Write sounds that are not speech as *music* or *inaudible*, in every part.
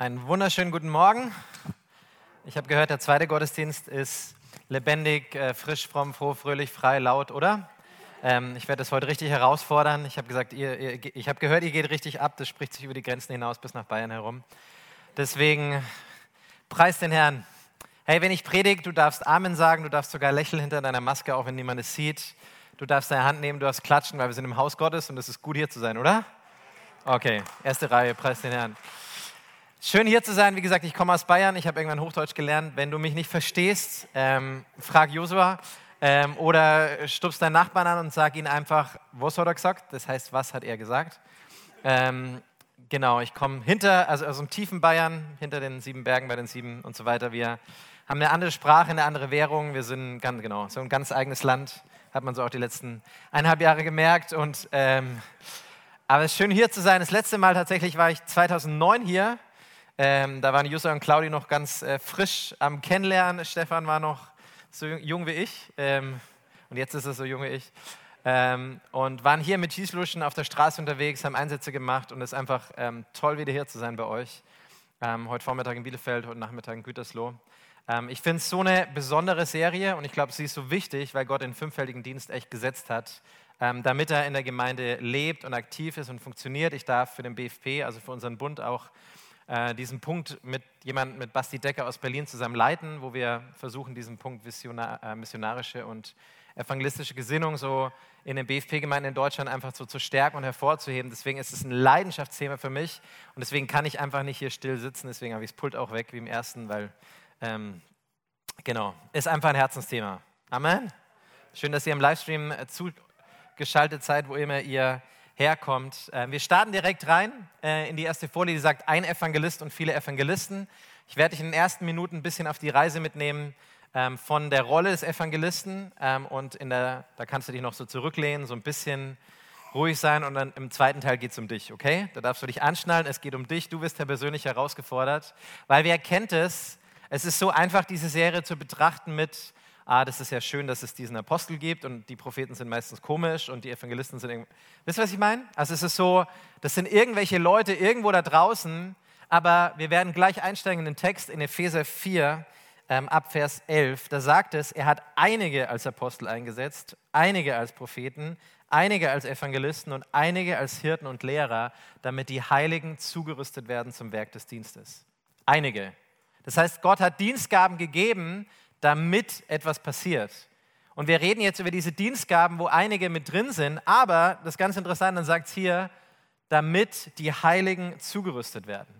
Einen wunderschönen guten Morgen. Ich habe gehört, der zweite Gottesdienst ist lebendig, äh, frisch, fromm, froh, fröhlich, frei, laut, oder? Ähm, ich werde das heute richtig herausfordern. Ich habe gesagt, ihr, ihr, ich habe gehört, ihr geht richtig ab. Das spricht sich über die Grenzen hinaus bis nach Bayern herum. Deswegen preis den Herrn. Hey, wenn ich predige, du darfst Amen sagen, du darfst sogar lächeln hinter deiner Maske, auch wenn niemand es sieht. Du darfst deine Hand nehmen, du darfst klatschen, weil wir sind im Haus Gottes und es ist gut hier zu sein, oder? Okay, erste Reihe, preis den Herrn. Schön hier zu sein. Wie gesagt, ich komme aus Bayern. Ich habe irgendwann Hochdeutsch gelernt. Wenn du mich nicht verstehst, ähm, frag Josua ähm, oder stupst deinen Nachbarn an und sag ihn einfach, was hat er gesagt? Das heißt, was hat er gesagt? Ähm, genau, ich komme hinter, also aus dem tiefen Bayern, hinter den sieben Bergen bei den sieben und so weiter. Wir haben eine andere Sprache, eine andere Währung. Wir sind ganz, genau, so ein ganz eigenes Land. Hat man so auch die letzten eineinhalb Jahre gemerkt. Und, ähm, aber es ist schön hier zu sein. Das letzte Mal tatsächlich war ich 2009 hier ähm, da waren Jussa und Claudi noch ganz äh, frisch am Kennenlernen. Stefan war noch so jung wie ich ähm, und jetzt ist er so jung wie ich. Ähm, und waren hier mit Schießluschen auf der Straße unterwegs, haben Einsätze gemacht und es ist einfach ähm, toll, wieder hier zu sein bei euch. Ähm, heute Vormittag in Bielefeld, heute Nachmittag in Gütersloh. Ähm, ich finde es so eine besondere Serie und ich glaube, sie ist so wichtig, weil Gott den fünffältigen Dienst echt gesetzt hat, damit er in der Gemeinde lebt und aktiv ist und funktioniert. Ich darf für den BFP, also für unseren Bund, auch äh, diesen Punkt mit jemandem, mit Basti Decker aus Berlin zusammen leiten, wo wir versuchen, diesen Punkt Visionar, äh, missionarische und evangelistische Gesinnung so in den BFP-Gemeinden in Deutschland einfach so zu stärken und hervorzuheben. Deswegen ist es ein Leidenschaftsthema für mich und deswegen kann ich einfach nicht hier still sitzen. Deswegen habe ich das Pult auch weg wie im ersten, weil, ähm, genau, ist einfach ein Herzensthema. Amen. Schön, dass ihr im Livestream äh, zugeschaltet seid, wo immer ihr herkommt. Äh, wir starten direkt rein äh, in die erste Folie, die sagt, ein Evangelist und viele Evangelisten. Ich werde dich in den ersten Minuten ein bisschen auf die Reise mitnehmen ähm, von der Rolle des Evangelisten ähm, und in der, da kannst du dich noch so zurücklehnen, so ein bisschen ruhig sein und dann im zweiten Teil geht es um dich, okay? Da darfst du dich anschnallen, es geht um dich, du wirst ja persönlich herausgefordert, weil wer kennt es? Es ist so einfach, diese Serie zu betrachten mit, ah, das ist ja schön, dass es diesen Apostel gibt und die Propheten sind meistens komisch und die Evangelisten sind irgendwie. Wisst ihr, was ich meine? Also es ist so, das sind irgendwelche Leute irgendwo da draußen, aber wir werden gleich einsteigen in den Text in Epheser 4 ähm, ab Vers 11. Da sagt es, er hat einige als Apostel eingesetzt, einige als Propheten, einige als Evangelisten und einige als Hirten und Lehrer, damit die Heiligen zugerüstet werden zum Werk des Dienstes. Einige. Das heißt, Gott hat Dienstgaben gegeben, damit etwas passiert. Und wir reden jetzt über diese Dienstgaben, wo einige mit drin sind, aber das ganz interessant, dann sagt es hier, damit die Heiligen zugerüstet werden.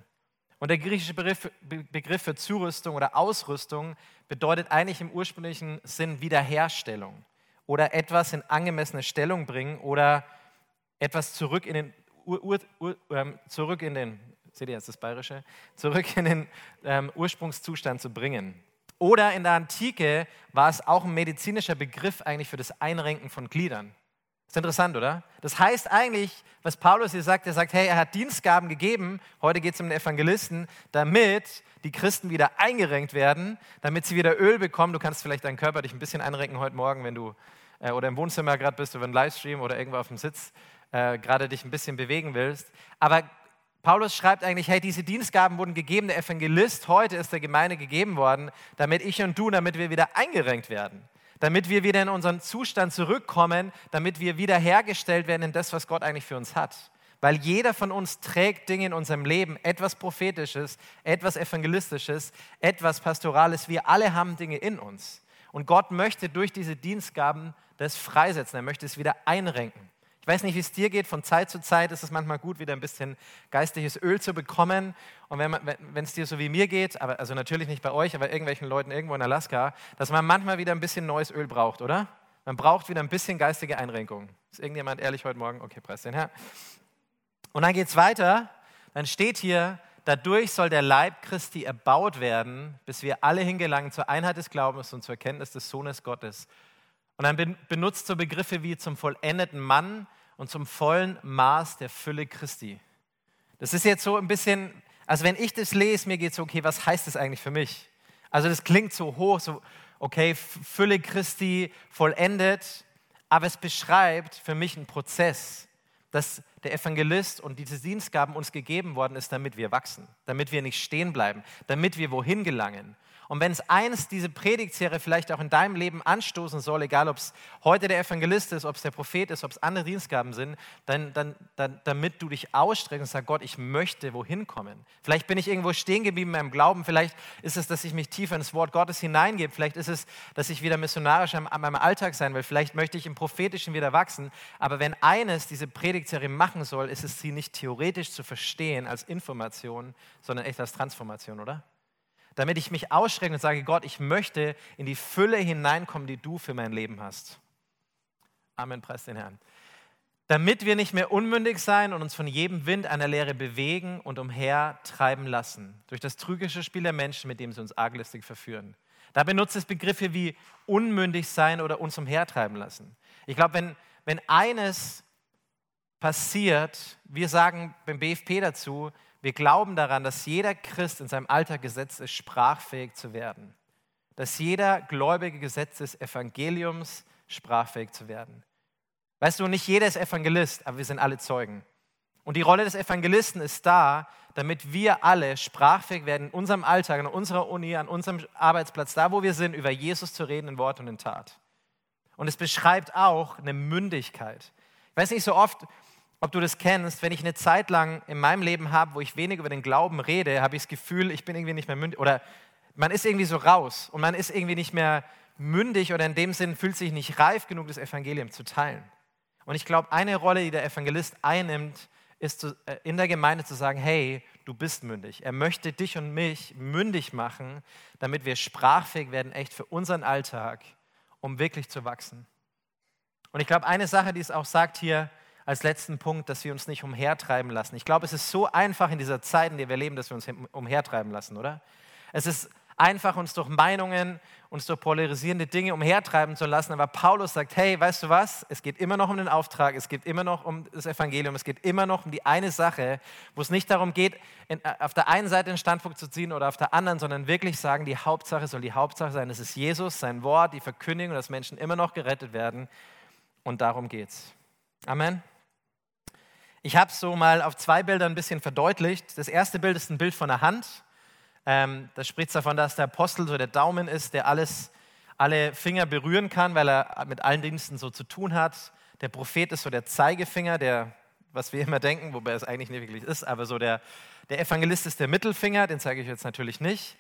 Und der griechische Begriff, Begriff für Zurüstung oder Ausrüstung bedeutet eigentlich im ursprünglichen Sinn Wiederherstellung oder etwas in angemessene Stellung bringen oder etwas zurück in den, Ur, Ur, Ur, ähm, zurück in den seht ihr jetzt das Bayerische, zurück in den ähm, Ursprungszustand zu bringen. Oder in der Antike war es auch ein medizinischer Begriff eigentlich für das Einrenken von Gliedern. Ist interessant, oder? Das heißt eigentlich, was Paulus hier sagt, er sagt, hey, er hat Dienstgaben gegeben, heute geht es um den Evangelisten, damit die Christen wieder eingerenkt werden, damit sie wieder Öl bekommen. Du kannst vielleicht deinen Körper dich ein bisschen einrenken heute Morgen, wenn du äh, oder im Wohnzimmer gerade bist oder im Livestream oder irgendwo auf dem Sitz äh, gerade dich ein bisschen bewegen willst. Aber Paulus schreibt eigentlich, hey, diese Dienstgaben wurden gegeben, der Evangelist heute ist der Gemeinde gegeben worden, damit ich und du, damit wir wieder eingerenkt werden, damit wir wieder in unseren Zustand zurückkommen, damit wir wiederhergestellt werden in das, was Gott eigentlich für uns hat. Weil jeder von uns trägt Dinge in unserem Leben, etwas Prophetisches, etwas Evangelistisches, etwas Pastorales. Wir alle haben Dinge in uns. Und Gott möchte durch diese Dienstgaben das freisetzen. Er möchte es wieder einrenken. Weiß nicht, wie es dir geht. Von Zeit zu Zeit ist es manchmal gut, wieder ein bisschen geistliches Öl zu bekommen. Und wenn es dir so wie mir geht, aber, also natürlich nicht bei euch, aber irgendwelchen Leuten irgendwo in Alaska, dass man manchmal wieder ein bisschen neues Öl braucht, oder? Man braucht wieder ein bisschen geistige Einrenkung. Ist irgendjemand ehrlich heute Morgen? Okay, preis den Herr. Und dann geht es weiter. Dann steht hier, dadurch soll der Leib Christi erbaut werden, bis wir alle hingelangen zur Einheit des Glaubens und zur Erkenntnis des Sohnes Gottes und dann benutzt so Begriffe wie zum vollendeten Mann und zum vollen Maß der Fülle Christi. Das ist jetzt so ein bisschen, also wenn ich das lese, mir geht es so, okay, was heißt das eigentlich für mich? Also das klingt so hoch, so, okay, Fülle Christi vollendet, aber es beschreibt für mich einen Prozess, dass, der Evangelist und diese Dienstgaben uns gegeben worden ist, damit wir wachsen, damit wir nicht stehen bleiben, damit wir wohin gelangen. Und wenn es eins diese Predigtserie vielleicht auch in deinem Leben anstoßen soll, egal ob es heute der Evangelist ist, ob es der Prophet ist, ob es andere Dienstgaben sind, dann, dann, dann, damit du dich ausstreckst und sagst, Gott, ich möchte wohin kommen. Vielleicht bin ich irgendwo stehen geblieben in meinem Glauben, vielleicht ist es, dass ich mich tiefer ins Wort Gottes hineingebe, vielleicht ist es, dass ich wieder missionarisch an meinem Alltag sein will, vielleicht möchte ich im Prophetischen wieder wachsen. Aber wenn eines diese Predigtserie machen soll, ist es sie nicht theoretisch zu verstehen als Information, sondern echt als Transformation, oder? Damit ich mich ausschrecke und sage, Gott, ich möchte in die Fülle hineinkommen, die du für mein Leben hast. Amen, preis den Herrn. Damit wir nicht mehr unmündig sein und uns von jedem Wind einer Lehre bewegen und umhertreiben lassen, durch das trügische Spiel der Menschen, mit dem sie uns arglistig verführen. Da benutzt es Begriffe wie unmündig sein oder uns umhertreiben lassen. Ich glaube, wenn, wenn eines passiert, wir sagen beim BFP dazu, wir glauben daran, dass jeder Christ in seinem Alltag gesetzt ist, sprachfähig zu werden. Dass jeder Gläubige gesetzt ist, Evangeliums sprachfähig zu werden. Weißt du, nicht jeder ist Evangelist, aber wir sind alle Zeugen. Und die Rolle des Evangelisten ist da, damit wir alle sprachfähig werden in unserem Alltag, in unserer Uni, an unserem Arbeitsplatz, da wo wir sind, über Jesus zu reden in Wort und in Tat. Und es beschreibt auch eine Mündigkeit. Ich weiß nicht so oft, ob du das kennst, wenn ich eine Zeit lang in meinem Leben habe, wo ich wenig über den Glauben rede, habe ich das Gefühl, ich bin irgendwie nicht mehr mündig oder man ist irgendwie so raus und man ist irgendwie nicht mehr mündig oder in dem Sinn fühlt sich nicht reif genug, das Evangelium zu teilen. Und ich glaube, eine Rolle, die der Evangelist einnimmt, ist äh, in der Gemeinde zu sagen, hey, du bist mündig. Er möchte dich und mich mündig machen, damit wir sprachfähig werden, echt für unseren Alltag, um wirklich zu wachsen. Und ich glaube, eine Sache, die es auch sagt hier, als letzten Punkt, dass wir uns nicht umhertreiben lassen. Ich glaube, es ist so einfach in dieser Zeit, in der wir leben, dass wir uns umhertreiben lassen, oder? Es ist einfach, uns durch Meinungen, uns durch polarisierende Dinge umhertreiben zu lassen. Aber Paulus sagt, hey, weißt du was? Es geht immer noch um den Auftrag, es geht immer noch um das Evangelium, es geht immer noch um die eine Sache, wo es nicht darum geht, in, auf der einen Seite einen Standpunkt zu ziehen oder auf der anderen, sondern wirklich sagen, die Hauptsache soll die Hauptsache sein. Es ist Jesus, sein Wort, die Verkündigung, dass Menschen immer noch gerettet werden. Und darum geht's. Amen. Ich habe es so mal auf zwei Bildern ein bisschen verdeutlicht. Das erste Bild ist ein Bild von der Hand. Ähm, das spricht davon, dass der Apostel so der Daumen ist, der alles, alle Finger berühren kann, weil er mit allen Diensten so zu tun hat. Der Prophet ist so der Zeigefinger, der, was wir immer denken, wobei es eigentlich nicht wirklich ist, aber so der, der Evangelist ist der Mittelfinger, den zeige ich jetzt natürlich nicht.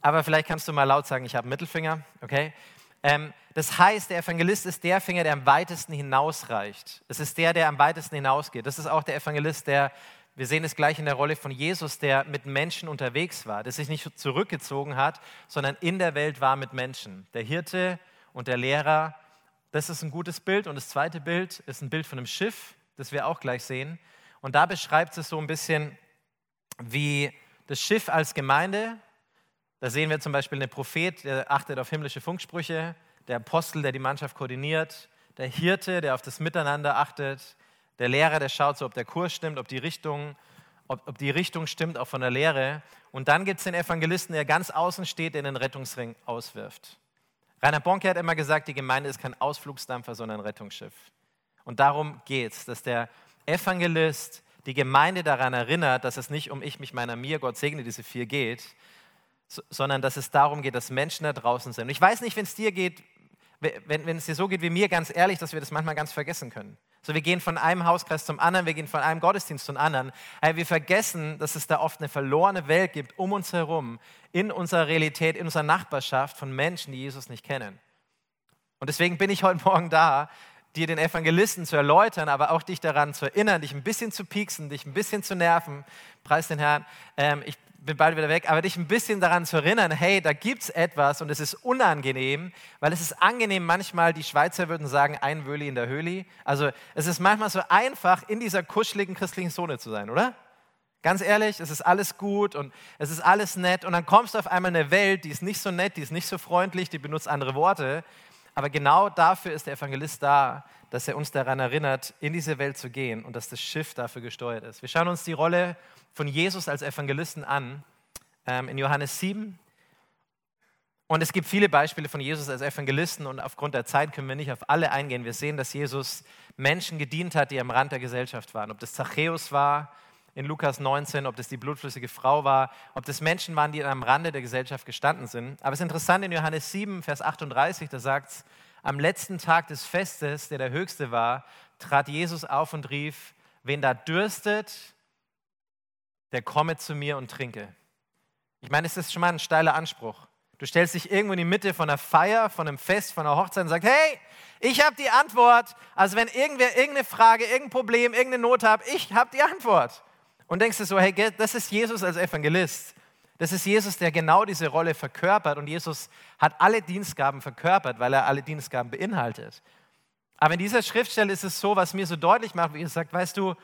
Aber vielleicht kannst du mal laut sagen, ich habe Mittelfinger, okay? Ähm, das heißt, der Evangelist ist der Finger, der am weitesten hinausreicht. Es ist der, der am weitesten hinausgeht. Das ist auch der Evangelist, der, wir sehen es gleich in der Rolle von Jesus, der mit Menschen unterwegs war, der sich nicht zurückgezogen hat, sondern in der Welt war mit Menschen. Der Hirte und der Lehrer, das ist ein gutes Bild. Und das zweite Bild ist ein Bild von einem Schiff, das wir auch gleich sehen. Und da beschreibt es so ein bisschen, wie das Schiff als Gemeinde da sehen wir zum Beispiel einen Prophet, der achtet auf himmlische Funksprüche, der Apostel, der die Mannschaft koordiniert, der Hirte, der auf das Miteinander achtet, der Lehrer, der schaut so, ob der Kurs stimmt, ob die Richtung, ob, ob die Richtung stimmt, auch von der Lehre. Und dann gibt es den Evangelisten, der ganz außen steht, der den Rettungsring auswirft. Rainer Bonke hat immer gesagt, die Gemeinde ist kein Ausflugsdampfer, sondern ein Rettungsschiff. Und darum geht es, dass der Evangelist die Gemeinde daran erinnert, dass es nicht um ich, mich, meiner, mir, Gott segne diese vier geht, sondern dass es darum geht, dass Menschen da draußen sind. Und ich weiß nicht, wenn es dir geht, wenn, wenn es dir so geht wie mir, ganz ehrlich, dass wir das manchmal ganz vergessen können. So, wir gehen von einem Hauskreis zum anderen, wir gehen von einem Gottesdienst zum anderen. Aber wir vergessen, dass es da oft eine verlorene Welt gibt um uns herum, in unserer Realität, in unserer Nachbarschaft von Menschen, die Jesus nicht kennen. Und deswegen bin ich heute Morgen da, dir den Evangelisten zu erläutern, aber auch dich daran zu erinnern, dich ein bisschen zu pieksen, dich ein bisschen zu nerven. Preis den Herrn. Ähm, ich bin bald wieder weg, aber dich ein bisschen daran zu erinnern, hey, da gibt es etwas und es ist unangenehm, weil es ist angenehm manchmal, die Schweizer würden sagen, ein Wöli in der Höhli. Also es ist manchmal so einfach, in dieser kuscheligen christlichen Zone zu sein, oder? Ganz ehrlich, es ist alles gut und es ist alles nett und dann kommst du auf einmal in eine Welt, die ist nicht so nett, die ist nicht so freundlich, die benutzt andere Worte, aber genau dafür ist der Evangelist da, dass er uns daran erinnert, in diese Welt zu gehen und dass das Schiff dafür gesteuert ist. Wir schauen uns die Rolle von Jesus als Evangelisten an, ähm, in Johannes 7. Und es gibt viele Beispiele von Jesus als Evangelisten und aufgrund der Zeit können wir nicht auf alle eingehen. Wir sehen, dass Jesus Menschen gedient hat, die am Rand der Gesellschaft waren. Ob das Zachäus war in Lukas 19, ob das die blutflüssige Frau war, ob das Menschen waren, die am Rande der Gesellschaft gestanden sind. Aber es ist interessant in Johannes 7, Vers 38, da sagt es, am letzten Tag des Festes, der der höchste war, trat Jesus auf und rief, wen da dürstet, der komme zu mir und trinke. Ich meine, es ist schon mal ein steiler Anspruch. Du stellst dich irgendwo in die Mitte von einer Feier, von einem Fest, von einer Hochzeit und sagst, hey, ich habe die Antwort. Also wenn irgendwer irgendeine Frage, irgendein Problem, irgendeine Not hat, ich habe die Antwort. Und denkst du so, hey, das ist Jesus als Evangelist. Das ist Jesus, der genau diese Rolle verkörpert. Und Jesus hat alle Dienstgaben verkörpert, weil er alle Dienstgaben beinhaltet. Aber in dieser Schriftstelle ist es so, was mir so deutlich macht, wie er sagt, weißt du,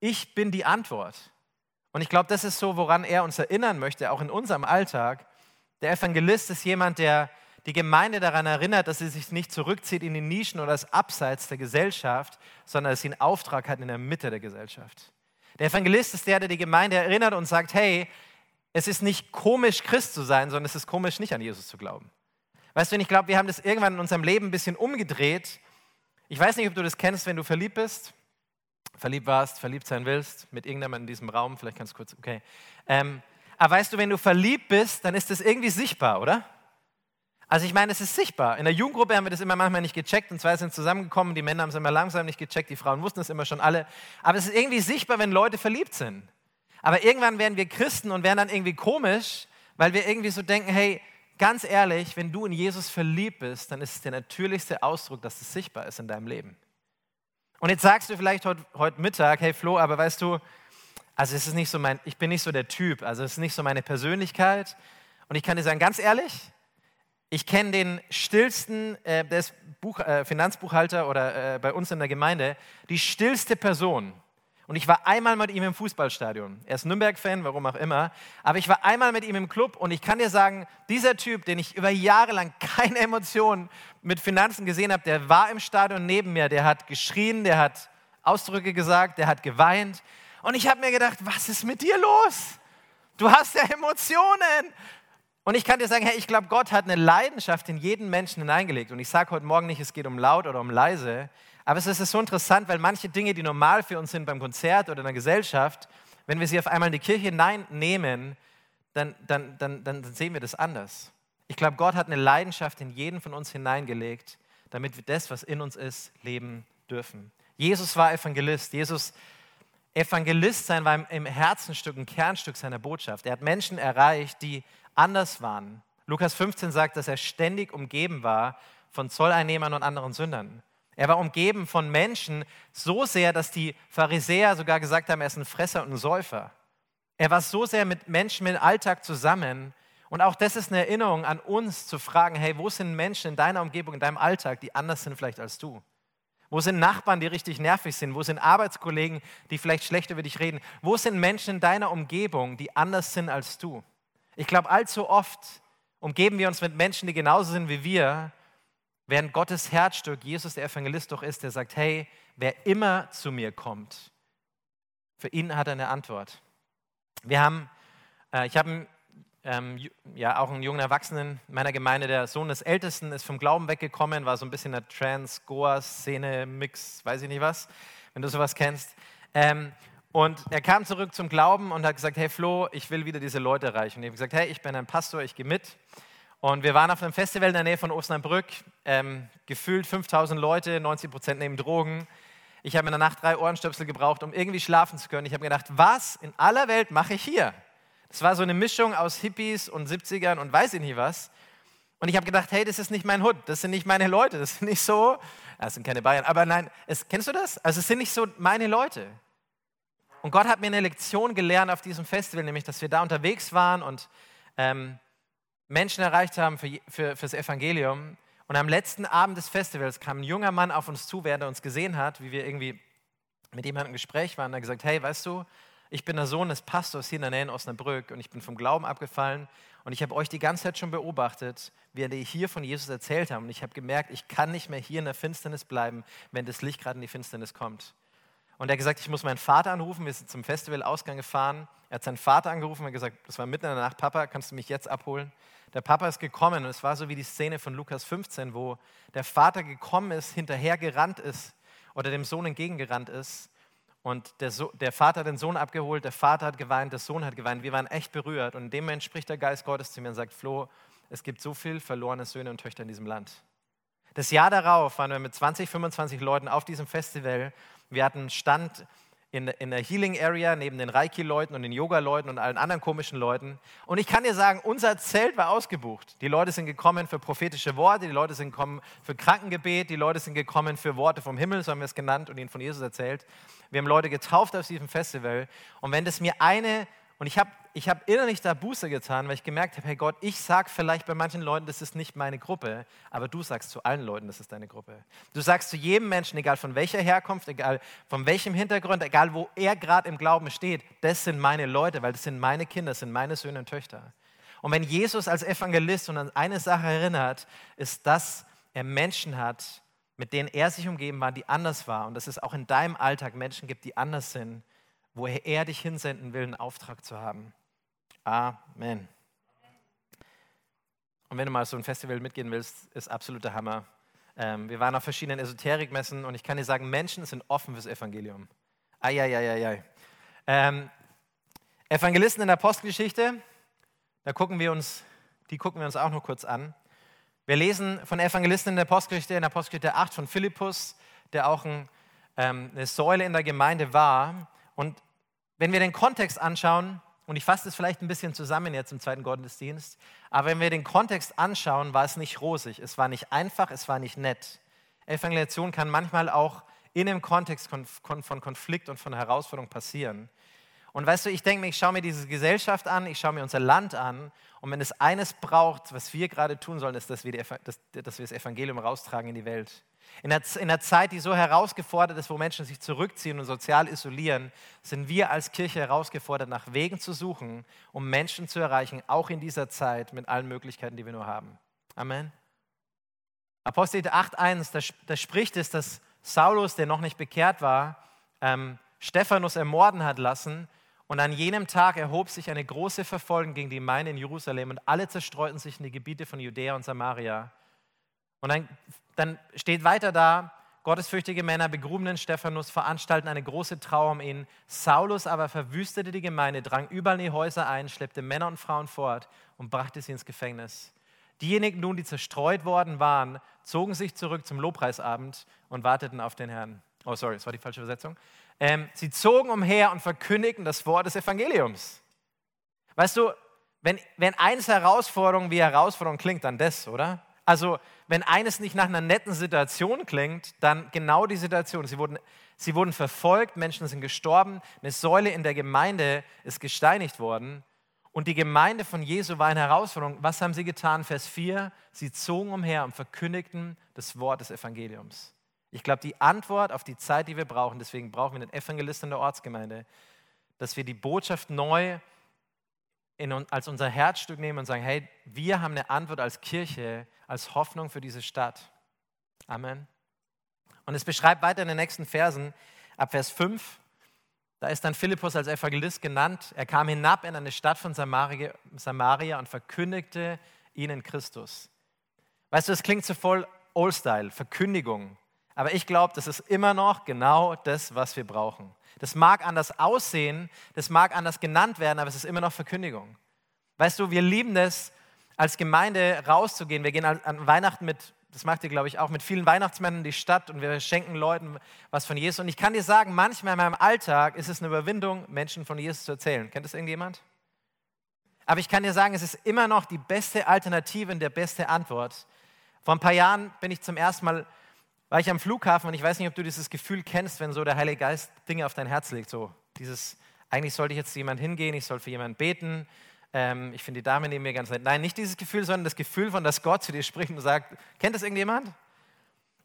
ich bin die Antwort. Und ich glaube, das ist so, woran er uns erinnern möchte, auch in unserem Alltag, der Evangelist ist jemand, der die Gemeinde daran erinnert, dass sie sich nicht zurückzieht in die Nischen oder das Abseits der Gesellschaft, sondern dass sie einen Auftrag hat in der Mitte der Gesellschaft. Der Evangelist ist der, der die Gemeinde erinnert und sagt, hey, es ist nicht komisch, Christ zu sein, sondern es ist komisch, nicht an Jesus zu glauben. Weißt du, ich glaube, wir haben das irgendwann in unserem Leben ein bisschen umgedreht. Ich weiß nicht, ob du das kennst, wenn du verliebt bist, verliebt warst, verliebt sein willst, mit irgendjemandem in diesem Raum, vielleicht ganz kurz, okay. Ähm, aber weißt du, wenn du verliebt bist, dann ist das irgendwie sichtbar, oder? Also ich meine, es ist sichtbar. In der Jugendgruppe haben wir das immer manchmal nicht gecheckt und zwei sind zusammengekommen, die Männer haben es immer langsam nicht gecheckt, die Frauen wussten es immer schon alle. Aber es ist irgendwie sichtbar, wenn Leute verliebt sind. Aber irgendwann werden wir Christen und werden dann irgendwie komisch, weil wir irgendwie so denken, hey, ganz ehrlich, wenn du in Jesus verliebt bist, dann ist es der natürlichste Ausdruck, dass es sichtbar ist in deinem Leben. Und jetzt sagst du vielleicht heute, heute Mittag, hey Flo, aber weißt du, also es ist nicht so mein, ich bin nicht so der Typ, also es ist nicht so meine Persönlichkeit. Und ich kann dir sagen, ganz ehrlich, ich kenne den stillsten, äh, der ist Buch, äh, Finanzbuchhalter oder äh, bei uns in der Gemeinde, die stillste Person. Und ich war einmal mit ihm im Fußballstadion. Er ist Nürnberg-Fan, warum auch immer. Aber ich war einmal mit ihm im Club und ich kann dir sagen, dieser Typ, den ich über Jahre lang *laughs* keine Emotionen mit Finanzen gesehen habe, der war im Stadion neben mir. Der hat geschrien, der hat Ausdrücke gesagt, der hat geweint. Und ich habe mir gedacht, was ist mit dir los? Du hast ja Emotionen. Und ich kann dir sagen, hey, ich glaube, Gott hat eine Leidenschaft in jeden Menschen hineingelegt. Und ich sage heute Morgen nicht, es geht um laut oder um leise. Aber es ist so interessant, weil manche Dinge, die normal für uns sind beim Konzert oder in der Gesellschaft, wenn wir sie auf einmal in die Kirche hineinnehmen, dann, dann, dann, dann sehen wir das anders. Ich glaube, Gott hat eine Leidenschaft in jeden von uns hineingelegt, damit wir das, was in uns ist, leben dürfen. Jesus war Evangelist. Jesus Evangelist sein war im Herzenstück, ein Kernstück seiner Botschaft. Er hat Menschen erreicht, die anders waren. Lukas 15 sagt, dass er ständig umgeben war von Zolleinnehmern und anderen Sündern. Er war umgeben von Menschen so sehr, dass die Pharisäer sogar gesagt haben, er ist ein Fresser und ein Säufer. Er war so sehr mit Menschen im Alltag zusammen. Und auch das ist eine Erinnerung an uns zu fragen, hey, wo sind Menschen in deiner Umgebung, in deinem Alltag, die anders sind vielleicht als du? Wo sind Nachbarn, die richtig nervig sind? Wo sind Arbeitskollegen, die vielleicht schlecht über dich reden? Wo sind Menschen in deiner Umgebung, die anders sind als du? Ich glaube, allzu oft umgeben wir uns mit Menschen, die genauso sind wie wir, während Gottes Herzstück, Jesus der Evangelist doch ist, der sagt, hey, wer immer zu mir kommt, für ihn hat er eine Antwort. Wir haben, äh, ich habe ähm, ja, auch einen jungen Erwachsenen in meiner Gemeinde, der Sohn des Ältesten, ist vom Glauben weggekommen, war so ein bisschen eine Trans-Goa-Szene-Mix, weiß ich nicht was, wenn du sowas kennst. Ähm, und er kam zurück zum Glauben und hat gesagt, hey Flo, ich will wieder diese Leute erreichen. Und ich habe gesagt, hey, ich bin ein Pastor, ich gehe mit. Und wir waren auf einem Festival in der Nähe von Osnabrück, ähm, gefühlt 5000 Leute, 90 Prozent nehmen Drogen. Ich habe in der Nacht drei Ohrenstöpsel gebraucht, um irgendwie schlafen zu können. Ich habe gedacht, was in aller Welt mache ich hier? Es war so eine Mischung aus Hippies und 70ern und weiß ich nicht was. Und ich habe gedacht, hey, das ist nicht mein Hut, das sind nicht meine Leute, das sind nicht so, das sind keine Bayern, aber nein, es, kennst du das? Also es sind nicht so meine Leute. Und Gott hat mir eine Lektion gelernt auf diesem Festival, nämlich, dass wir da unterwegs waren und ähm, Menschen erreicht haben für, für, fürs Evangelium. Und am letzten Abend des Festivals kam ein junger Mann auf uns zu, während er uns gesehen hat, wie wir irgendwie mit jemandem im Gespräch waren. Und er gesagt, hey, weißt du, ich bin der Sohn des Pastors hier in der Nähe in Osnabrück und ich bin vom Glauben abgefallen und ich habe euch die ganze Zeit schon beobachtet, wie ihr hier von Jesus erzählt habt und ich habe gemerkt, ich kann nicht mehr hier in der Finsternis bleiben, wenn das Licht gerade in die Finsternis kommt. Und er hat gesagt, ich muss meinen Vater anrufen. Wir sind zum Festivalausgang gefahren. Er hat seinen Vater angerufen und gesagt, das war mitten in der Nacht, Papa, kannst du mich jetzt abholen? Der Papa ist gekommen und es war so wie die Szene von Lukas 15, wo der Vater gekommen ist, hinterher gerannt ist oder dem Sohn entgegengerannt ist. Und der, so der Vater hat den Sohn abgeholt, der Vater hat geweint, der Sohn hat geweint. Wir waren echt berührt. Und in dem Moment spricht der Geist Gottes zu mir und sagt, Flo, es gibt so viele verlorene Söhne und Töchter in diesem Land. Das Jahr darauf waren wir mit 20, 25 Leuten auf diesem Festival. Wir hatten Stand in, in der Healing Area neben den Reiki-Leuten und den Yoga-Leuten und allen anderen komischen Leuten. Und ich kann dir sagen, unser Zelt war ausgebucht. Die Leute sind gekommen für prophetische Worte, die Leute sind gekommen für Krankengebet, die Leute sind gekommen für Worte vom Himmel, so haben wir es genannt und ihnen von Jesus erzählt. Wir haben Leute getauft auf diesem Festival. Und wenn das mir eine und ich habe ich hab innerlich da Buße getan, weil ich gemerkt habe, hey Gott, ich sage vielleicht bei manchen Leuten, das ist nicht meine Gruppe, aber du sagst zu allen Leuten, das ist deine Gruppe. Du sagst zu jedem Menschen, egal von welcher Herkunft, egal von welchem Hintergrund, egal wo er gerade im Glauben steht, das sind meine Leute, weil das sind meine Kinder, das sind meine Söhne und Töchter. Und wenn Jesus als Evangelist uns an eine Sache erinnert, ist, dass er Menschen hat, mit denen er sich umgeben war, die anders war. Und dass es auch in deinem Alltag Menschen gibt, die anders sind wo er dich hinsenden will, einen Auftrag zu haben. Amen. Und wenn du mal so ein Festival mitgehen willst, ist absoluter Hammer. Ähm, wir waren auf verschiedenen Esoterikmessen und ich kann dir sagen, Menschen sind offen fürs Evangelium. Eieieiei. Ähm, Evangelisten in der Postgeschichte, da gucken wir uns, die gucken wir uns auch noch kurz an. Wir lesen von Evangelisten in der Postgeschichte, in der Postgeschichte 8 von Philippus, der auch ein, ähm, eine Säule in der Gemeinde war. Und wenn wir den Kontext anschauen, und ich fasse das vielleicht ein bisschen zusammen jetzt im zweiten Gottesdienst, aber wenn wir den Kontext anschauen, war es nicht rosig, es war nicht einfach, es war nicht nett. Evangelisation kann manchmal auch in dem Kontext von Konflikt und von Herausforderung passieren. Und weißt du, ich denke mir, ich schaue mir diese Gesellschaft an, ich schaue mir unser Land an. Und wenn es eines braucht, was wir gerade tun sollen, ist, dass wir, die, dass, dass wir das Evangelium raustragen in die Welt. In der, in der Zeit, die so herausgefordert ist, wo Menschen sich zurückziehen und sozial isolieren, sind wir als Kirche herausgefordert, nach Wegen zu suchen, um Menschen zu erreichen, auch in dieser Zeit mit allen Möglichkeiten, die wir nur haben. Amen. Apostel 8.1, da, da spricht es, dass Saulus, der noch nicht bekehrt war, ähm, Stephanus ermorden hat lassen. Und an jenem Tag erhob sich eine große Verfolgung gegen die Gemeinde in Jerusalem und alle zerstreuten sich in die Gebiete von Judäa und Samaria. Und dann, dann steht weiter da, gottesfürchtige Männer begruben den Stephanus, veranstalten eine große Trauer um ihn. Saulus aber verwüstete die Gemeinde, drang überall in die Häuser ein, schleppte Männer und Frauen fort und brachte sie ins Gefängnis. Diejenigen nun, die zerstreut worden waren, zogen sich zurück zum Lobpreisabend und warteten auf den Herrn. Oh, sorry, das war die falsche Übersetzung. Ähm, sie zogen umher und verkündigten das Wort des Evangeliums. Weißt du, wenn, wenn eins Herausforderung wie Herausforderung klingt, dann das, oder? Also, wenn eines nicht nach einer netten Situation klingt, dann genau die Situation. Sie wurden, sie wurden verfolgt, Menschen sind gestorben, eine Säule in der Gemeinde ist gesteinigt worden. Und die Gemeinde von Jesu war eine Herausforderung. Was haben sie getan? Vers 4, sie zogen umher und verkündigten das Wort des Evangeliums. Ich glaube, die Antwort auf die Zeit, die wir brauchen, deswegen brauchen wir einen Evangelisten in der Ortsgemeinde, dass wir die Botschaft neu in, als unser Herzstück nehmen und sagen, hey, wir haben eine Antwort als Kirche, als Hoffnung für diese Stadt. Amen. Und es beschreibt weiter in den nächsten Versen, ab Vers 5, da ist dann Philippus als Evangelist genannt. Er kam hinab in eine Stadt von Samaria, Samaria und verkündigte ihnen Christus. Weißt du, es klingt so voll Old-Style, Verkündigung. Aber ich glaube, das ist immer noch genau das, was wir brauchen. Das mag anders aussehen, das mag anders genannt werden, aber es ist immer noch Verkündigung. Weißt du, wir lieben es, als Gemeinde rauszugehen. Wir gehen an Weihnachten mit, das macht ihr, glaube ich, auch mit vielen Weihnachtsmännern in die Stadt und wir schenken Leuten was von Jesus. Und ich kann dir sagen, manchmal in meinem Alltag ist es eine Überwindung, Menschen von Jesus zu erzählen. Kennt das irgendjemand? Aber ich kann dir sagen, es ist immer noch die beste Alternative und der beste Antwort. Vor ein paar Jahren bin ich zum ersten Mal war ich am Flughafen und ich weiß nicht, ob du dieses Gefühl kennst, wenn so der Heilige Geist Dinge auf dein Herz legt. So dieses, eigentlich sollte ich jetzt zu jemandem hingehen, ich soll für jemanden beten. Ähm, ich finde die Dame neben mir ganz nett. Nein, nicht dieses Gefühl, sondern das Gefühl von, dass Gott zu dir spricht und sagt, kennt das irgendjemand?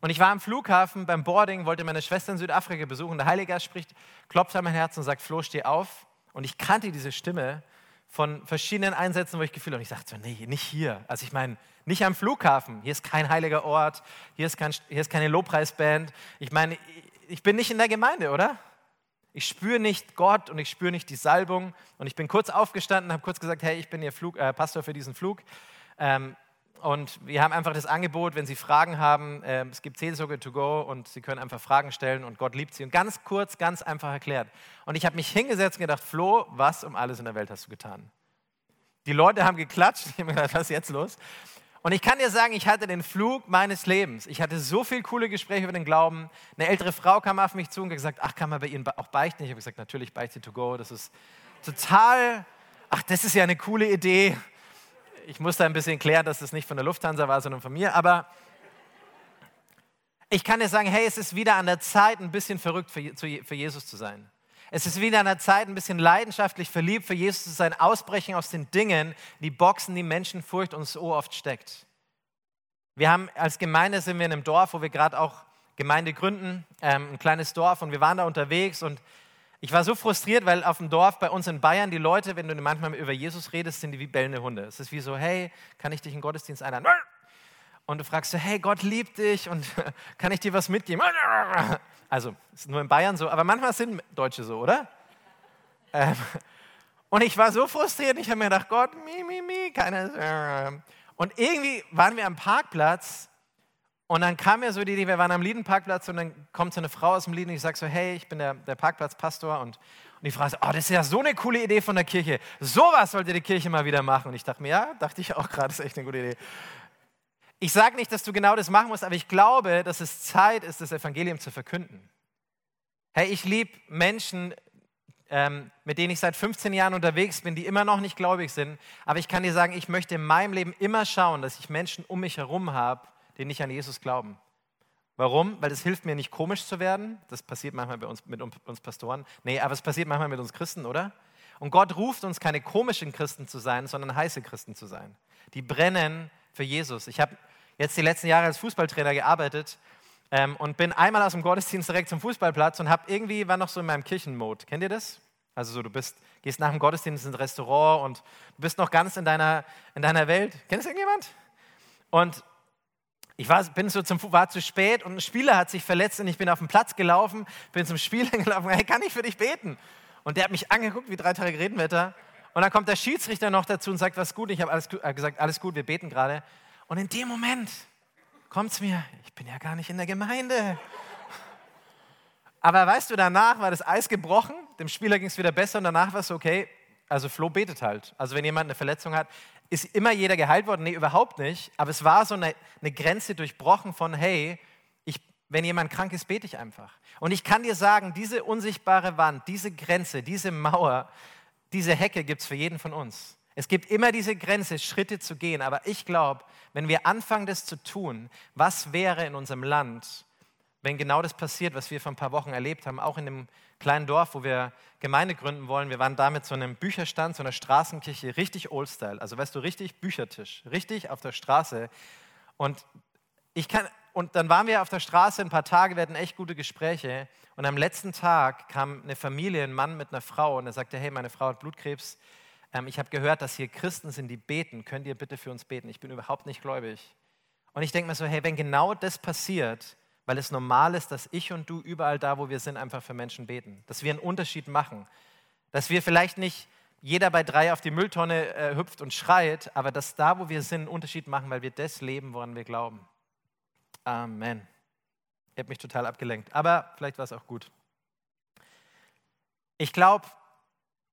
Und ich war am Flughafen beim Boarding, wollte meine Schwester in Südafrika besuchen. Der Heilige Geist spricht, klopft an mein Herz und sagt, Flo, steh auf. Und ich kannte diese Stimme von verschiedenen Einsätzen, wo ich Gefühl habe, und ich sagte so, nee, nicht hier. Also ich meine, nicht am Flughafen. Hier ist kein heiliger Ort, hier ist, kein, hier ist keine Lobpreisband. Ich meine, ich bin nicht in der Gemeinde, oder? Ich spüre nicht Gott und ich spüre nicht die Salbung. Und ich bin kurz aufgestanden, habe kurz gesagt, hey, ich bin Ihr Flug, äh, Pastor für diesen Flug. Ähm, und wir haben einfach das Angebot, wenn Sie Fragen haben, äh, es gibt Seelsorge to go und Sie können einfach Fragen stellen und Gott liebt Sie. Und ganz kurz, ganz einfach erklärt. Und ich habe mich hingesetzt und gedacht, Flo, was um alles in der Welt hast du getan? Die Leute haben geklatscht. *laughs* Ich habe mir gedacht, was ist jetzt los? Und ich kann dir sagen, ich hatte den Flug meines Lebens. Ich hatte so viele coole Gespräche über den Glauben. Eine ältere Frau kam auf mich zu und hat gesagt, ach, kann man bei Ihnen auch beichten? Ich habe gesagt, natürlich beichte to go. Das ist total, ach, das ist ja eine coole Idee ich musste ein bisschen klären, dass es nicht von der Lufthansa war, sondern von mir. Aber ich kann dir sagen, hey, es ist wieder an der Zeit, ein bisschen verrückt für, für Jesus zu sein. Es ist wieder an der Zeit, ein bisschen leidenschaftlich verliebt für Jesus zu sein, ausbrechen aus den Dingen, die Boxen, die Menschenfurcht uns so oft steckt. Wir haben als Gemeinde sind wir in einem Dorf, wo wir gerade auch Gemeinde gründen, ähm, ein kleines Dorf und wir waren da unterwegs und ich war so frustriert, weil auf dem Dorf bei uns in Bayern die Leute, wenn du manchmal über Jesus redest, sind die wie bellende Hunde. Es ist wie so, hey, kann ich dich in Gottesdienst einladen? Und du fragst so, hey, Gott liebt dich und *laughs* kann ich dir was mitgeben? Also, ist nur in Bayern so, aber manchmal sind Deutsche so, oder? Ähm, und ich war so frustriert, ich habe mir gedacht, Gott, mi, mi, mi, keine. Und irgendwie waren wir am Parkplatz und dann kam mir so die Idee, wir waren am Liedenparkplatz und dann kommt so eine Frau aus dem Lieden und ich sage so, hey, ich bin der, der Parkplatzpastor und, und die Frau so, oh, das ist ja so eine coole Idee von der Kirche. Sowas sollte die Kirche mal wieder machen. Und ich dachte mir, ja, dachte ich auch gerade, das ist echt eine gute Idee. Ich sage nicht, dass du genau das machen musst, aber ich glaube, dass es Zeit ist, das Evangelium zu verkünden. Hey, ich liebe Menschen, ähm, mit denen ich seit 15 Jahren unterwegs bin, die immer noch nicht gläubig sind. Aber ich kann dir sagen, ich möchte in meinem Leben immer schauen, dass ich Menschen um mich herum habe, die nicht an Jesus glauben. Warum? Weil es hilft mir nicht komisch zu werden. Das passiert manchmal bei uns, mit uns Pastoren. Nee, aber es passiert manchmal mit uns Christen, oder? Und Gott ruft uns keine komischen Christen zu sein, sondern heiße Christen zu sein. Die brennen für Jesus. Ich habe jetzt die letzten Jahre als Fußballtrainer gearbeitet ähm, und bin einmal aus dem Gottesdienst direkt zum Fußballplatz und habe irgendwie war noch so in meinem Kirchenmode. Kennt ihr das? Also so, du bist, gehst nach dem Gottesdienst ins Restaurant und du bist noch ganz in deiner, in deiner Welt. Kennt es irgendjemand? Und ich war, bin so zum, war zu spät und ein Spieler hat sich verletzt und ich bin auf den Platz gelaufen, bin zum Spieler *laughs* gelaufen, hey, kann ich für dich beten? Und der hat mich angeguckt wie drei Tage Redenwetter. Und dann kommt der Schiedsrichter noch dazu und sagt, was gut. Ich habe alles, äh, gesagt, alles gut, wir beten gerade. Und in dem Moment kommt es mir, ich bin ja gar nicht in der Gemeinde. Aber weißt du, danach war das Eis gebrochen, dem Spieler ging es wieder besser und danach war es okay. Also Flo betet halt. Also wenn jemand eine Verletzung hat, ist immer jeder geheilt worden? Nee, überhaupt nicht. Aber es war so eine, eine Grenze durchbrochen von, hey, ich, wenn jemand krank ist, bete ich einfach. Und ich kann dir sagen, diese unsichtbare Wand, diese Grenze, diese Mauer, diese Hecke gibt es für jeden von uns. Es gibt immer diese Grenze, Schritte zu gehen. Aber ich glaube, wenn wir anfangen, das zu tun, was wäre in unserem Land, wenn genau das passiert, was wir vor ein paar Wochen erlebt haben, auch in dem kleinen Dorf, wo wir Gemeinde gründen wollen. Wir waren da mit so einem Bücherstand, so einer Straßenkirche, richtig Oldstyle. Also weißt du, richtig Büchertisch, richtig auf der Straße. Und ich kann, und dann waren wir auf der Straße ein paar Tage, wir hatten echt gute Gespräche. Und am letzten Tag kam eine Familie, ein Mann mit einer Frau und er sagte, hey, meine Frau hat Blutkrebs. Ähm, ich habe gehört, dass hier Christen sind, die beten. Könnt ihr bitte für uns beten? Ich bin überhaupt nicht gläubig. Und ich denke mir so, hey, wenn genau das passiert, weil es normal ist, dass ich und du überall da, wo wir sind, einfach für Menschen beten. Dass wir einen Unterschied machen. Dass wir vielleicht nicht jeder bei drei auf die Mülltonne äh, hüpft und schreit, aber dass da, wo wir sind, einen Unterschied machen, weil wir das leben, woran wir glauben. Amen. Ihr habt mich total abgelenkt, aber vielleicht war es auch gut. Ich glaube,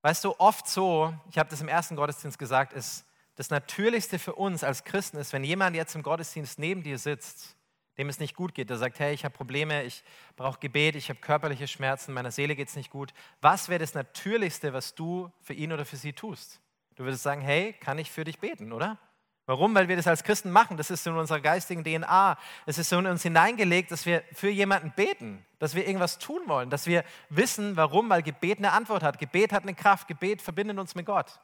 weißt du, oft so, ich habe das im ersten Gottesdienst gesagt, ist das Natürlichste für uns als Christen ist, wenn jemand jetzt im Gottesdienst neben dir sitzt dem es nicht gut geht, der sagt, hey, ich habe Probleme, ich brauche Gebet, ich habe körperliche Schmerzen, meiner Seele geht es nicht gut. Was wäre das Natürlichste, was du für ihn oder für sie tust? Du würdest sagen, hey, kann ich für dich beten, oder? Warum? Weil wir das als Christen machen. Das ist in unserer geistigen DNA. Es ist in uns hineingelegt, dass wir für jemanden beten, dass wir irgendwas tun wollen, dass wir wissen, warum, weil Gebet eine Antwort hat. Gebet hat eine Kraft. Gebet verbindet uns mit Gott.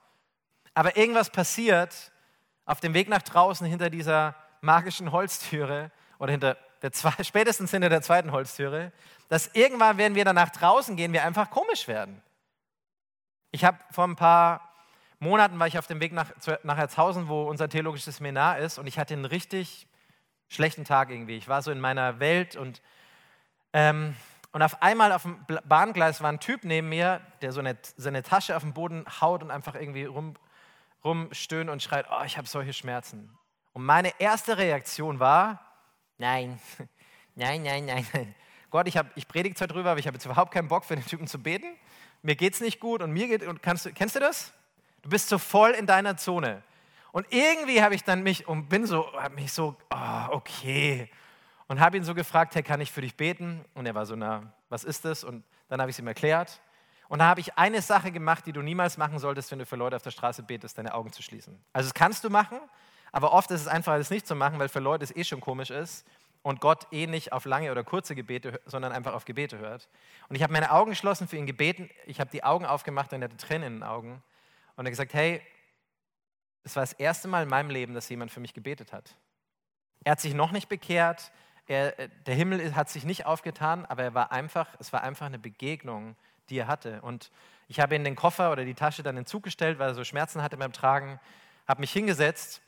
Aber irgendwas passiert auf dem Weg nach draußen hinter dieser magischen Holztüre oder hinter der zwei, *laughs* spätestens hinter der zweiten Holztüre, dass irgendwann, wenn wir dann nach draußen gehen, wir einfach komisch werden. Ich habe vor ein paar Monaten war ich auf dem Weg nach, nach Herzhausen, wo unser theologisches Seminar ist, und ich hatte einen richtig schlechten Tag irgendwie. Ich war so in meiner Welt und ähm, Und auf einmal auf dem Bahngleis war ein Typ neben mir, der so eine, seine Tasche auf den Boden haut und einfach irgendwie rum, rumstöhnt und schreit, oh, ich habe solche Schmerzen. Und meine erste Reaktion war, *laughs* nein, nein, nein, nein. *laughs* Gott, ich, ich predige zwar drüber, aber ich habe jetzt überhaupt keinen Bock für den Typen zu beten. Mir geht es nicht gut und mir geht, kannst, kennst du das? Du bist so voll in deiner Zone. Und irgendwie habe ich dann mich und bin so, habe mich so, oh, okay. Und habe ihn so gefragt, hey, kann ich für dich beten? Und er war so, na, was ist das? Und dann habe ich es ihm erklärt. Und da habe ich eine Sache gemacht, die du niemals machen solltest, wenn du für Leute auf der Straße betest, deine Augen zu schließen. Also das kannst du machen, aber oft ist es einfach, es nicht zu machen, weil für Leute es eh schon komisch ist und Gott eh nicht auf lange oder kurze Gebete, sondern einfach auf Gebete hört. Und ich habe meine Augen geschlossen, für ihn gebeten. Ich habe die Augen aufgemacht und er hatte Tränen in den Augen. Und er hat gesagt, hey, es war das erste Mal in meinem Leben, dass jemand für mich gebetet hat. Er hat sich noch nicht bekehrt, er, der Himmel hat sich nicht aufgetan, aber er war einfach, es war einfach eine Begegnung, die er hatte. Und ich habe ihn den Koffer oder die Tasche dann in weil er so Schmerzen hatte beim Tragen, habe mich hingesetzt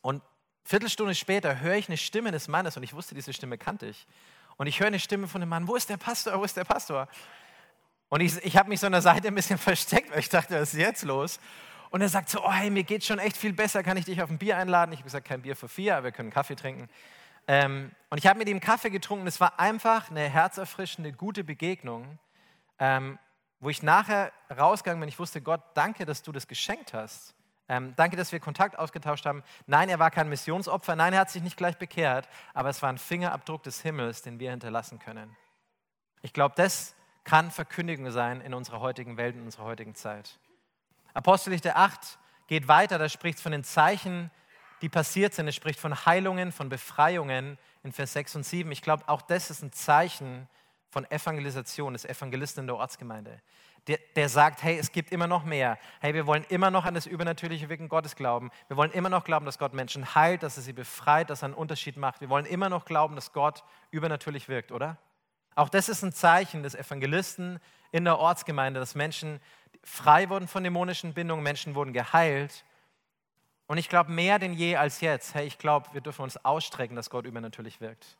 und Viertelstunde später höre ich eine Stimme des Mannes und ich wusste, diese Stimme kannte ich. Und ich höre eine Stimme von dem Mann, wo ist der Pastor, wo ist der Pastor? Und ich, ich habe mich so an der Seite ein bisschen *laughs* versteckt, weil ich dachte, was ist jetzt los? Und er sagt so, oh hey, mir geht schon echt viel besser, kann ich dich auf ein Bier einladen? Ich habe gesagt, kein Bier für vier, aber wir können Kaffee trinken. Ähm, und ich habe mit ihm Kaffee getrunken. Es war einfach eine herzerfrischende, gute Begegnung, ähm, wo ich nachher rausgegangen bin. Ich wusste, Gott, danke, dass du das geschenkt hast. Ähm, danke, dass wir Kontakt ausgetauscht haben. Nein, er war kein Missionsopfer. Nein, er hat sich nicht gleich bekehrt. Aber es war ein Fingerabdruck des Himmels, den wir hinterlassen können. Ich glaube, das kann Verkündigung sein in unserer heutigen Welt, in unserer heutigen Zeit. Apostelgeschichte 8 geht weiter, da spricht von den Zeichen, die passiert sind. Es spricht von Heilungen, von Befreiungen in Vers 6 und 7. Ich glaube, auch das ist ein Zeichen von Evangelisation, des Evangelisten in der Ortsgemeinde. Der, der, sagt, hey, es gibt immer noch mehr. Hey, wir wollen immer noch an das übernatürliche Wirken Gottes glauben. Wir wollen immer noch glauben, dass Gott Menschen heilt, dass er sie befreit, dass er einen Unterschied macht. Wir wollen immer noch glauben, dass Gott übernatürlich wirkt, oder? Auch das ist ein Zeichen des Evangelisten in der Ortsgemeinde, dass Menschen frei wurden von dämonischen Bindungen, Menschen wurden geheilt. Und ich glaube mehr denn je als jetzt, hey, ich glaube, wir dürfen uns ausstrecken, dass Gott übernatürlich wirkt.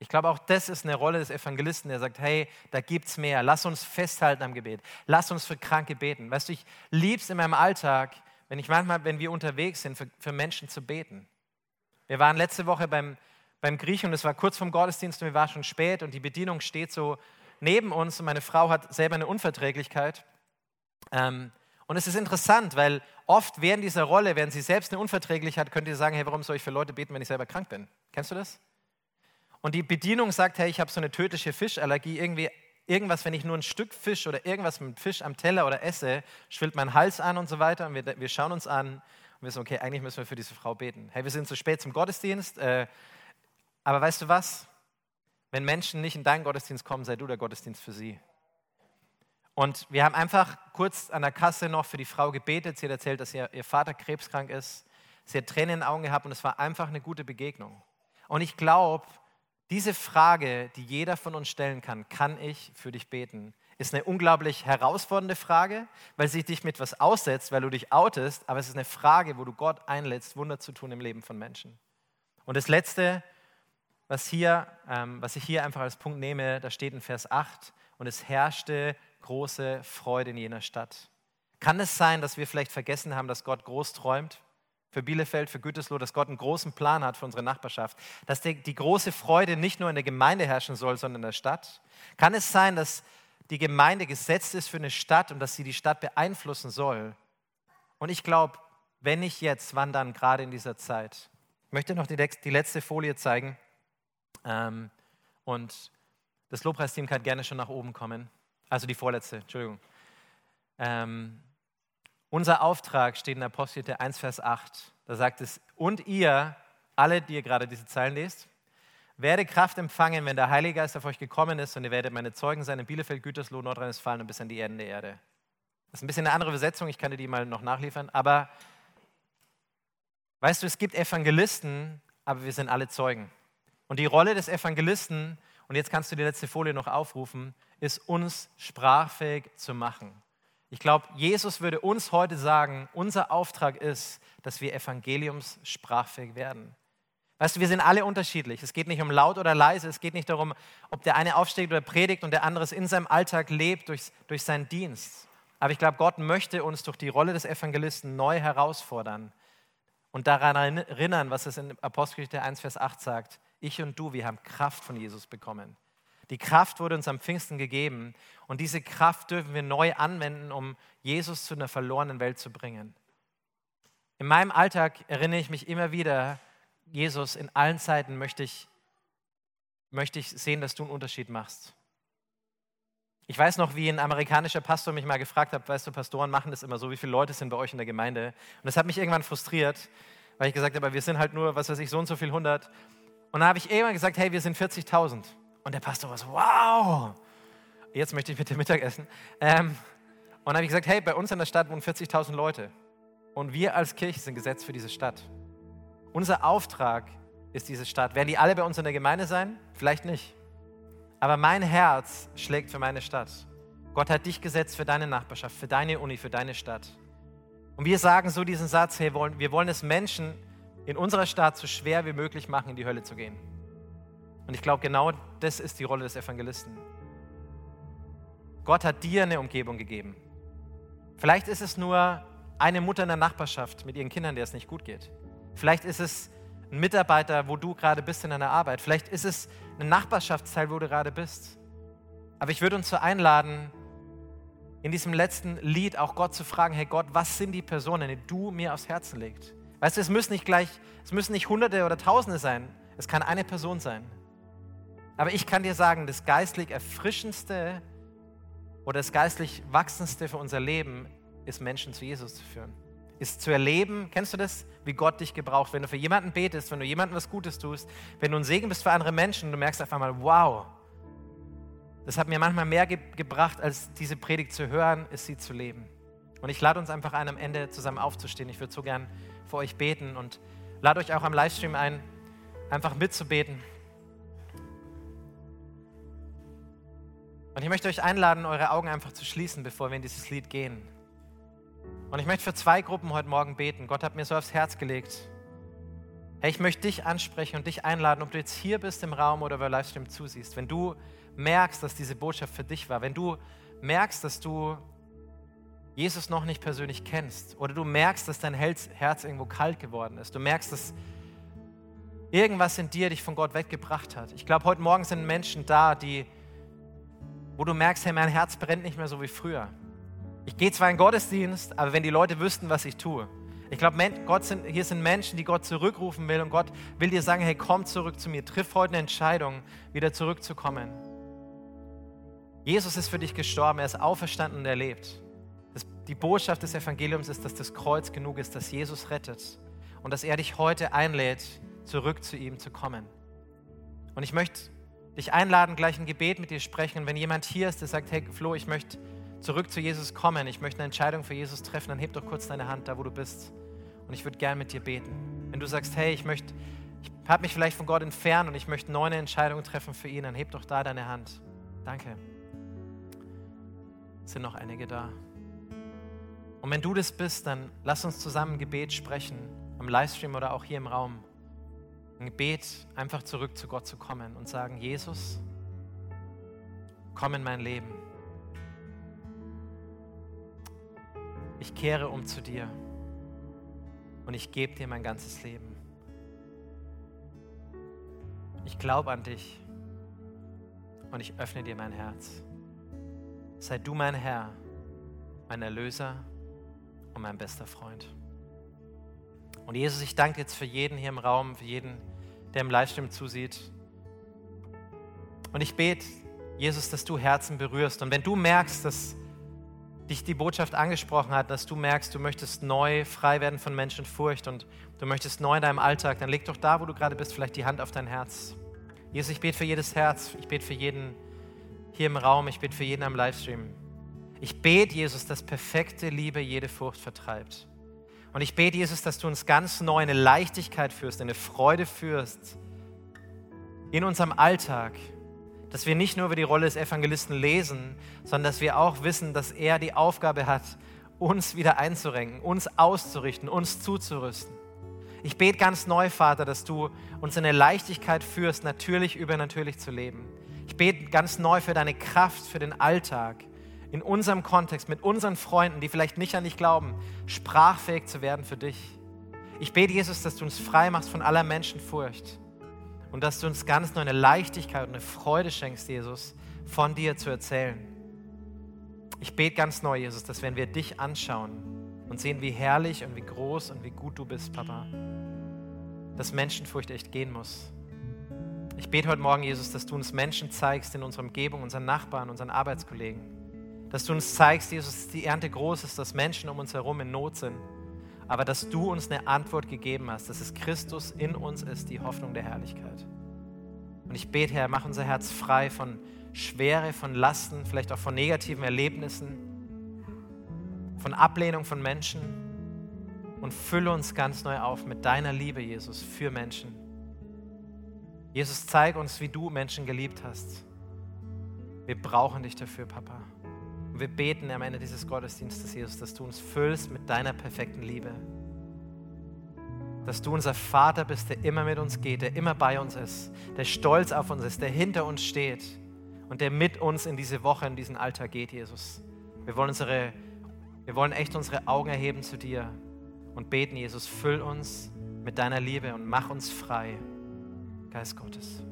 Ich glaube, auch das ist eine Rolle des Evangelisten, der sagt, hey, da gibt es mehr. Lass uns festhalten am Gebet. Lass uns für Kranke beten. Weißt du, ich liebe es in meinem Alltag, wenn ich manchmal, wenn wir unterwegs sind, für, für Menschen zu beten. Wir waren letzte Woche beim beim Griechen und es war kurz vom Gottesdienst und wir waren schon spät und die Bedienung steht so neben uns und meine Frau hat selber eine Unverträglichkeit. Ähm, und es ist interessant, weil oft während dieser Rolle, während sie selbst eine Unverträglichkeit hat, könnt ihr sagen, hey, warum soll ich für Leute beten, wenn ich selber krank bin? Kennst du das? Und die Bedienung sagt, hey, ich habe so eine tödliche Fischallergie, irgendwie irgendwas, wenn ich nur ein Stück Fisch oder irgendwas mit Fisch am Teller oder esse, schwillt mein Hals an und so weiter. Und wir, wir schauen uns an und wissen, okay, eigentlich müssen wir für diese Frau beten. Hey, wir sind zu spät zum Gottesdienst. Äh, aber weißt du was? Wenn Menschen nicht in deinen Gottesdienst kommen, sei du der Gottesdienst für sie. Und wir haben einfach kurz an der Kasse noch für die Frau gebetet. Sie hat erzählt, dass ihr, ihr Vater krebskrank ist. Sie hat Tränen in den Augen gehabt und es war einfach eine gute Begegnung. Und ich glaube, diese Frage, die jeder von uns stellen kann, kann ich für dich beten, ist eine unglaublich herausfordernde Frage, weil sie dich mit was aussetzt, weil du dich outest, aber es ist eine Frage, wo du Gott einlädst, Wunder zu tun im Leben von Menschen. Und das Letzte, was, hier, ähm, was ich hier einfach als Punkt nehme, da steht in Vers 8, und es herrschte große Freude in jener Stadt. Kann es sein, dass wir vielleicht vergessen haben, dass Gott groß träumt für Bielefeld, für Gütersloh, dass Gott einen großen Plan hat für unsere Nachbarschaft, dass die, die große Freude nicht nur in der Gemeinde herrschen soll, sondern in der Stadt? Kann es sein, dass die Gemeinde gesetzt ist für eine Stadt und dass sie die Stadt beeinflussen soll? Und ich glaube, wenn nicht jetzt, wann dann gerade in dieser Zeit? Ich möchte noch die, die letzte Folie zeigen. Ähm, und das Lobpreisteam kann gerne schon nach oben kommen. Also die vorletzte, Entschuldigung. Ähm, unser Auftrag steht in Apostel 1, Vers 8. Da sagt es, und ihr, alle, die ihr gerade diese Zeilen lest, werde Kraft empfangen, wenn der Heilige Geist auf euch gekommen ist und ihr werdet meine Zeugen sein in Bielefeld, Gütersloh, Nordrhein-Westfalen und bis an die Enden der Erde. Das ist ein bisschen eine andere Übersetzung, ich kann dir die mal noch nachliefern, aber weißt du, es gibt Evangelisten, aber wir sind alle Zeugen. Und die Rolle des Evangelisten, und jetzt kannst du die letzte Folie noch aufrufen, ist uns sprachfähig zu machen. Ich glaube, Jesus würde uns heute sagen, unser Auftrag ist, dass wir evangeliumssprachfähig werden. Weißt du, wir sind alle unterschiedlich. Es geht nicht um laut oder leise. Es geht nicht darum, ob der eine aufsteht oder predigt und der andere es in seinem Alltag lebt durch, durch seinen Dienst. Aber ich glaube, Gott möchte uns durch die Rolle des Evangelisten neu herausfordern und daran erinnern, was es in Apostelgeschichte 1, Vers 8 sagt. Ich und du, wir haben Kraft von Jesus bekommen. Die Kraft wurde uns am Pfingsten gegeben und diese Kraft dürfen wir neu anwenden, um Jesus zu einer verlorenen Welt zu bringen. In meinem Alltag erinnere ich mich immer wieder, Jesus, in allen Zeiten möchte ich, möchte ich sehen, dass du einen Unterschied machst. Ich weiß noch, wie ein amerikanischer Pastor mich mal gefragt hat, weißt du, Pastoren machen das immer so, wie viele Leute sind bei euch in der Gemeinde? Und das hat mich irgendwann frustriert, weil ich gesagt habe, wir sind halt nur, was weiß ich, so und so viel hundert. Und dann habe ich irgendwann gesagt, hey, wir sind 40.000. Und der Pastor war so, wow, jetzt möchte ich mit dem Mittagessen. Ähm, und dann habe ich gesagt, hey, bei uns in der Stadt wohnen 40.000 Leute. Und wir als Kirche sind gesetzt für diese Stadt. Unser Auftrag ist diese Stadt. Werden die alle bei uns in der Gemeinde sein? Vielleicht nicht. Aber mein Herz schlägt für meine Stadt. Gott hat dich gesetzt für deine Nachbarschaft, für deine Uni, für deine Stadt. Und wir sagen so diesen Satz, hey, wir wollen es Menschen in unserer Stadt so schwer wie möglich machen, in die Hölle zu gehen. Und ich glaube, genau das ist die Rolle des Evangelisten. Gott hat dir eine Umgebung gegeben. Vielleicht ist es nur eine Mutter in der Nachbarschaft mit ihren Kindern, der es nicht gut geht. Vielleicht ist es ein Mitarbeiter, wo du gerade bist in deiner Arbeit. Vielleicht ist es ein Nachbarschaftsteil, wo du gerade bist. Aber ich würde uns so einladen, in diesem letzten Lied auch Gott zu fragen, hey Gott, was sind die Personen, die du mir aufs Herzen legst? Weißt du, es müssen nicht gleich, es müssen nicht Hunderte oder Tausende sein. Es kann eine Person sein. Aber ich kann dir sagen, das geistlich Erfrischendste oder das geistlich Wachsendste für unser Leben ist, Menschen zu Jesus zu führen ist zu erleben, kennst du das, wie Gott dich gebraucht, wenn du für jemanden betest, wenn du jemandem was Gutes tust, wenn du ein Segen bist für andere Menschen du merkst auf einmal, wow, das hat mir manchmal mehr ge gebracht, als diese Predigt zu hören, ist sie zu leben. Und ich lade uns einfach ein, am Ende zusammen aufzustehen. Ich würde so gern für euch beten und lade euch auch am Livestream ein, einfach mitzubeten. Und ich möchte euch einladen, eure Augen einfach zu schließen, bevor wir in dieses Lied gehen. Und ich möchte für zwei Gruppen heute Morgen beten. Gott hat mir so aufs Herz gelegt. Hey, ich möchte dich ansprechen und dich einladen, ob du jetzt hier bist im Raum oder über Livestream zusiehst. Wenn du merkst, dass diese Botschaft für dich war, wenn du merkst, dass du Jesus noch nicht persönlich kennst oder du merkst, dass dein Herz irgendwo kalt geworden ist, du merkst, dass irgendwas in dir dich von Gott weggebracht hat. Ich glaube, heute Morgen sind Menschen da, die, wo du merkst, hey, mein Herz brennt nicht mehr so wie früher. Ich gehe zwar in Gottesdienst, aber wenn die Leute wüssten, was ich tue. Ich glaube, hier sind Menschen, die Gott zurückrufen will und Gott will dir sagen, hey, komm zurück zu mir, triff heute eine Entscheidung, wieder zurückzukommen. Jesus ist für dich gestorben, er ist auferstanden und er lebt. Das, die Botschaft des Evangeliums ist, dass das Kreuz genug ist, dass Jesus rettet und dass er dich heute einlädt, zurück zu ihm zu kommen. Und ich möchte dich einladen, gleich ein Gebet mit dir sprechen. Und wenn jemand hier ist, der sagt, hey Flo, ich möchte zurück zu Jesus kommen, ich möchte eine Entscheidung für Jesus treffen, dann heb doch kurz deine Hand da, wo du bist. Und ich würde gern mit dir beten. Wenn du sagst, hey, ich möchte, ich habe mich vielleicht von Gott entfernt und ich möchte neue Entscheidungen treffen für ihn, dann heb doch da deine Hand. Danke. Es sind noch einige da. Und wenn du das bist, dann lass uns zusammen Gebet sprechen, am Livestream oder auch hier im Raum. Ein Gebet, einfach zurück zu Gott zu kommen und sagen, Jesus, komm in mein Leben. ich kehre um zu dir und ich gebe dir mein ganzes Leben. Ich glaube an dich und ich öffne dir mein Herz. Sei du mein Herr, mein Erlöser und mein bester Freund. Und Jesus, ich danke jetzt für jeden hier im Raum, für jeden, der im Livestream zusieht. Und ich bete, Jesus, dass du Herzen berührst. Und wenn du merkst, dass dich die Botschaft angesprochen hat, dass du merkst, du möchtest neu frei werden von Menschenfurcht und du möchtest neu in deinem Alltag, dann leg doch da, wo du gerade bist, vielleicht die Hand auf dein Herz. Jesus, ich bete für jedes Herz, ich bete für jeden hier im Raum, ich bete für jeden am Livestream. Ich bete, Jesus, dass perfekte Liebe jede Furcht vertreibt. Und ich bete, Jesus, dass du uns ganz neu eine Leichtigkeit führst, eine Freude führst in unserem Alltag, dass wir nicht nur über die Rolle des Evangelisten lesen, sondern dass wir auch wissen, dass er die Aufgabe hat, uns wieder einzurenken, uns auszurichten, uns zuzurüsten. Ich bete ganz neu, Vater, dass du uns in eine Leichtigkeit führst, natürlich übernatürlich zu leben. Ich bete ganz neu für deine Kraft, für den Alltag, in unserem Kontext, mit unseren Freunden, die vielleicht nicht an dich glauben, sprachfähig zu werden für dich. Ich bete, Jesus, dass du uns frei machst von aller Menschenfurcht und dass du uns ganz neu eine Leichtigkeit und eine Freude schenkst, Jesus, von dir zu erzählen. Ich bete ganz neu, Jesus, dass wenn wir dich anschauen und sehen, wie herrlich und wie groß und wie gut du bist, Papa, dass Menschenfurcht echt gehen muss. Ich bete heute Morgen, Jesus, dass du uns Menschen zeigst in unserer Umgebung, unseren Nachbarn, unseren Arbeitskollegen. Dass du uns zeigst, Jesus, dass die Ernte groß ist, dass Menschen um uns herum in Not sind. Aber dass du uns eine Antwort gegeben hast, dass es Christus in uns ist, die Hoffnung der Herrlichkeit. Und ich bete, Herr, mach unser Herz frei von Schwere, von Lasten, vielleicht auch von negativen Erlebnissen, von Ablehnung von Menschen und fülle uns ganz neu auf mit deiner Liebe, Jesus, für Menschen. Jesus, zeig uns, wie du Menschen geliebt hast. Wir brauchen dich dafür, Papa. Und wir beten am Ende dieses Gottesdienstes, Jesus, dass du uns füllst mit deiner perfekten Liebe. Dass du unser Vater bist, der immer mit uns geht, der immer bei uns ist, der stolz auf uns ist, der hinter uns steht und der mit uns in diese Woche, in diesen Alltag geht, Jesus. Wir wollen, unsere, wir wollen echt unsere Augen erheben zu dir und beten, Jesus, füll uns mit deiner Liebe und mach uns frei. Geist Gottes.